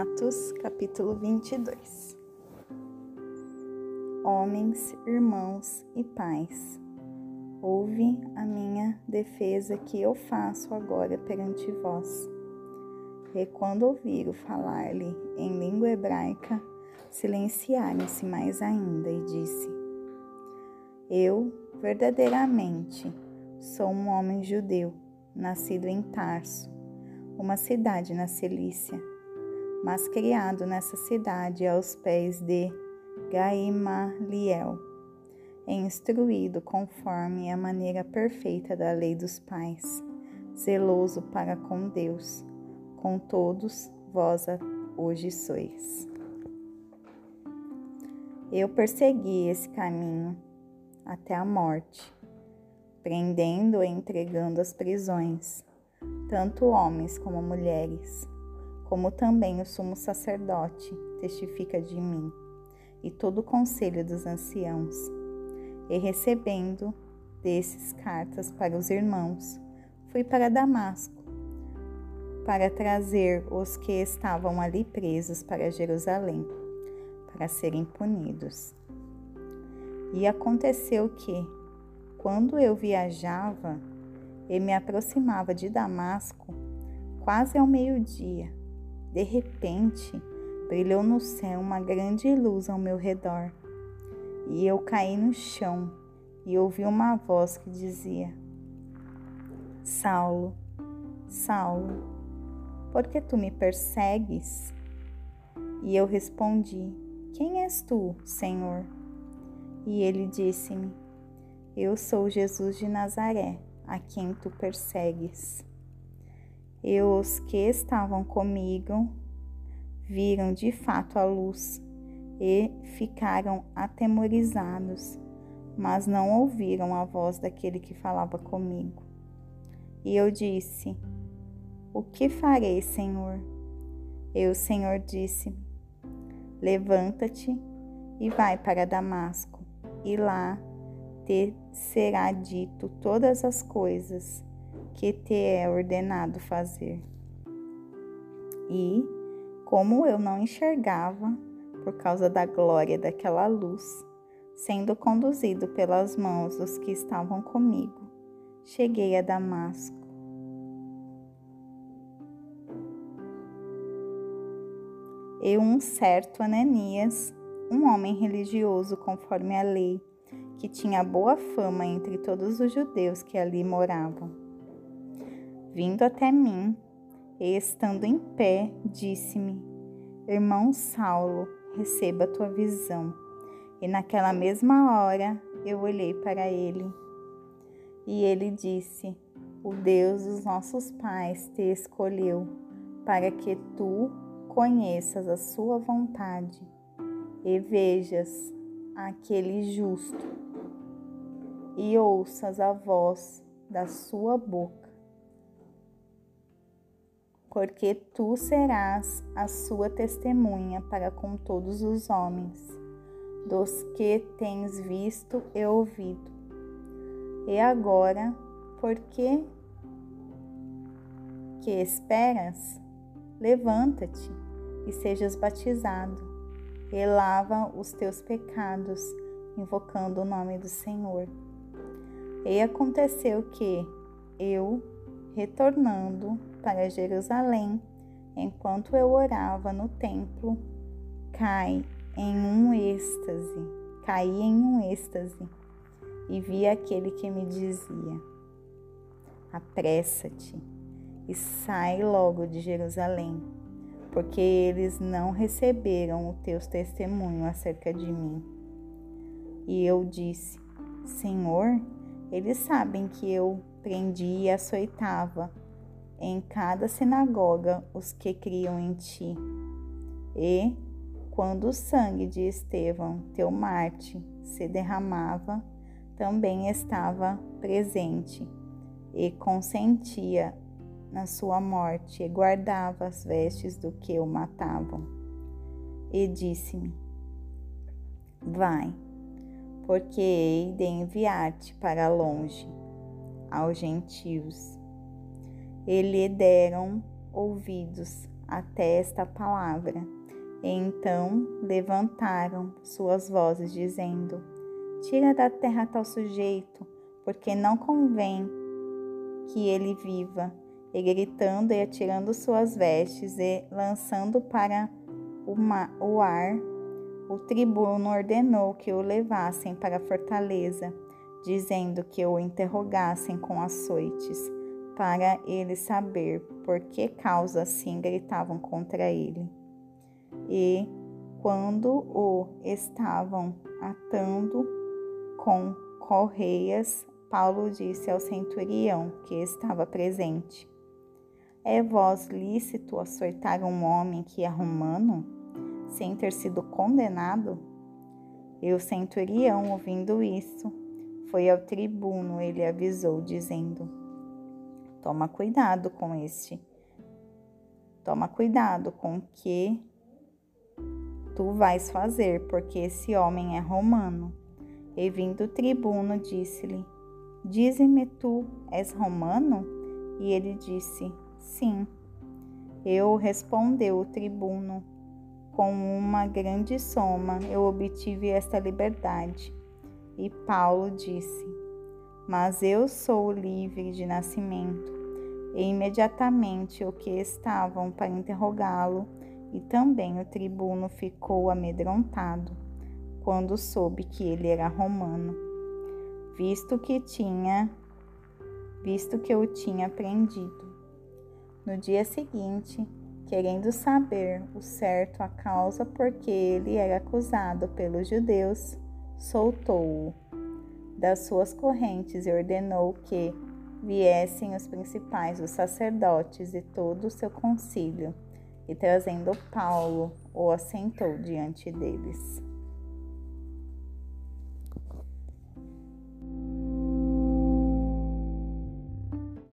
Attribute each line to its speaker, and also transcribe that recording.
Speaker 1: Atos, capítulo 22 Homens, irmãos e pais, ouve a minha defesa que eu faço agora perante vós. E quando ouviram falar-lhe em língua hebraica, silenciaram-se mais ainda e disse: Eu, verdadeiramente, sou um homem judeu, nascido em Tarso, uma cidade na Cilícia mas criado nessa cidade aos pés de Gaimaliel, instruído conforme a maneira perfeita da lei dos pais, zeloso para com Deus, com todos vós hoje sois. Eu persegui esse caminho até a morte, prendendo e entregando às prisões, tanto homens como mulheres como também o sumo sacerdote testifica de mim, e todo o conselho dos anciãos. E recebendo desses cartas para os irmãos, fui para Damasco, para trazer os que estavam ali presos para Jerusalém, para serem punidos. E aconteceu que, quando eu viajava e me aproximava de Damasco, quase ao meio-dia, de repente, brilhou no céu uma grande luz ao meu redor, e eu caí no chão e ouvi uma voz que dizia: Saulo, Saulo, por que tu me persegues? E eu respondi: Quem és tu, Senhor? E ele disse-me: Eu sou Jesus de Nazaré, a quem tu persegues. E os que estavam comigo viram de fato a luz e ficaram atemorizados, mas não ouviram a voz daquele que falava comigo. E eu disse: O que farei, Senhor? E o Senhor disse: Levanta-te e vai para Damasco, e lá te será dito todas as coisas que te é ordenado fazer. E, como eu não enxergava, por causa da glória daquela luz, sendo conduzido pelas mãos dos que estavam comigo, cheguei a Damasco. E um certo Ananias, um homem religioso conforme a lei, que tinha boa fama entre todos os judeus que ali moravam, vindo até mim e estando em pé, disse-me: Irmão Saulo, receba a tua visão. E naquela mesma hora eu olhei para ele. E ele disse: O Deus dos nossos pais te escolheu para que tu conheças a sua vontade e vejas aquele justo e ouças a voz da sua boca porque tu serás a sua testemunha para com todos os homens, dos que tens visto e ouvido. E agora, por que que esperas? Levanta-te e sejas batizado, e lava os teus pecados, invocando o nome do Senhor. E aconteceu que eu, retornando, para Jerusalém, enquanto eu orava no templo, cai em um êxtase, caí em um êxtase e vi aquele que me dizia: Apressa-te e sai logo de Jerusalém, porque eles não receberam o teu testemunho acerca de mim. E eu disse: Senhor, eles sabem que eu prendi e açoitava em cada sinagoga os que criam em ti. E, quando o sangue de Estevão, teu Marte, se derramava, também estava presente e consentia na sua morte e guardava as vestes do que o matavam. E disse-me: Vai, porque hei de enviar-te para longe, aos gentios e lhe deram ouvidos até esta palavra. E então levantaram suas vozes, dizendo: Tira da terra tal sujeito, porque não convém que ele viva. E gritando e atirando suas vestes e lançando para o ar, o tribuno ordenou que o levassem para a fortaleza, dizendo que o interrogassem com açoites, para ele saber por que causa assim gritavam contra ele. E quando o estavam atando com correias, Paulo disse ao centurião que estava presente: É vós lícito açoitar um homem que é romano, sem ter sido condenado? E o centurião, ouvindo isso, foi ao tribuno, ele avisou, dizendo: Toma cuidado com este. Toma cuidado com o que tu vais fazer, porque esse homem é romano. E vindo o tribuno, disse-lhe: Dize-me tu, és romano? E ele disse: Sim. Eu respondeu o tribuno: Com uma grande soma eu obtive esta liberdade. E Paulo disse: Mas eu sou livre de nascimento. E imediatamente o que estavam para interrogá-lo, e também o tribuno ficou amedrontado quando soube que ele era romano visto que tinha visto que eu tinha prendido. No dia seguinte, querendo saber o certo a causa por que ele era acusado pelos judeus, soltou-o das suas correntes e ordenou que viessem os principais, os sacerdotes e todo o seu concílio, e trazendo Paulo, o assentou diante deles.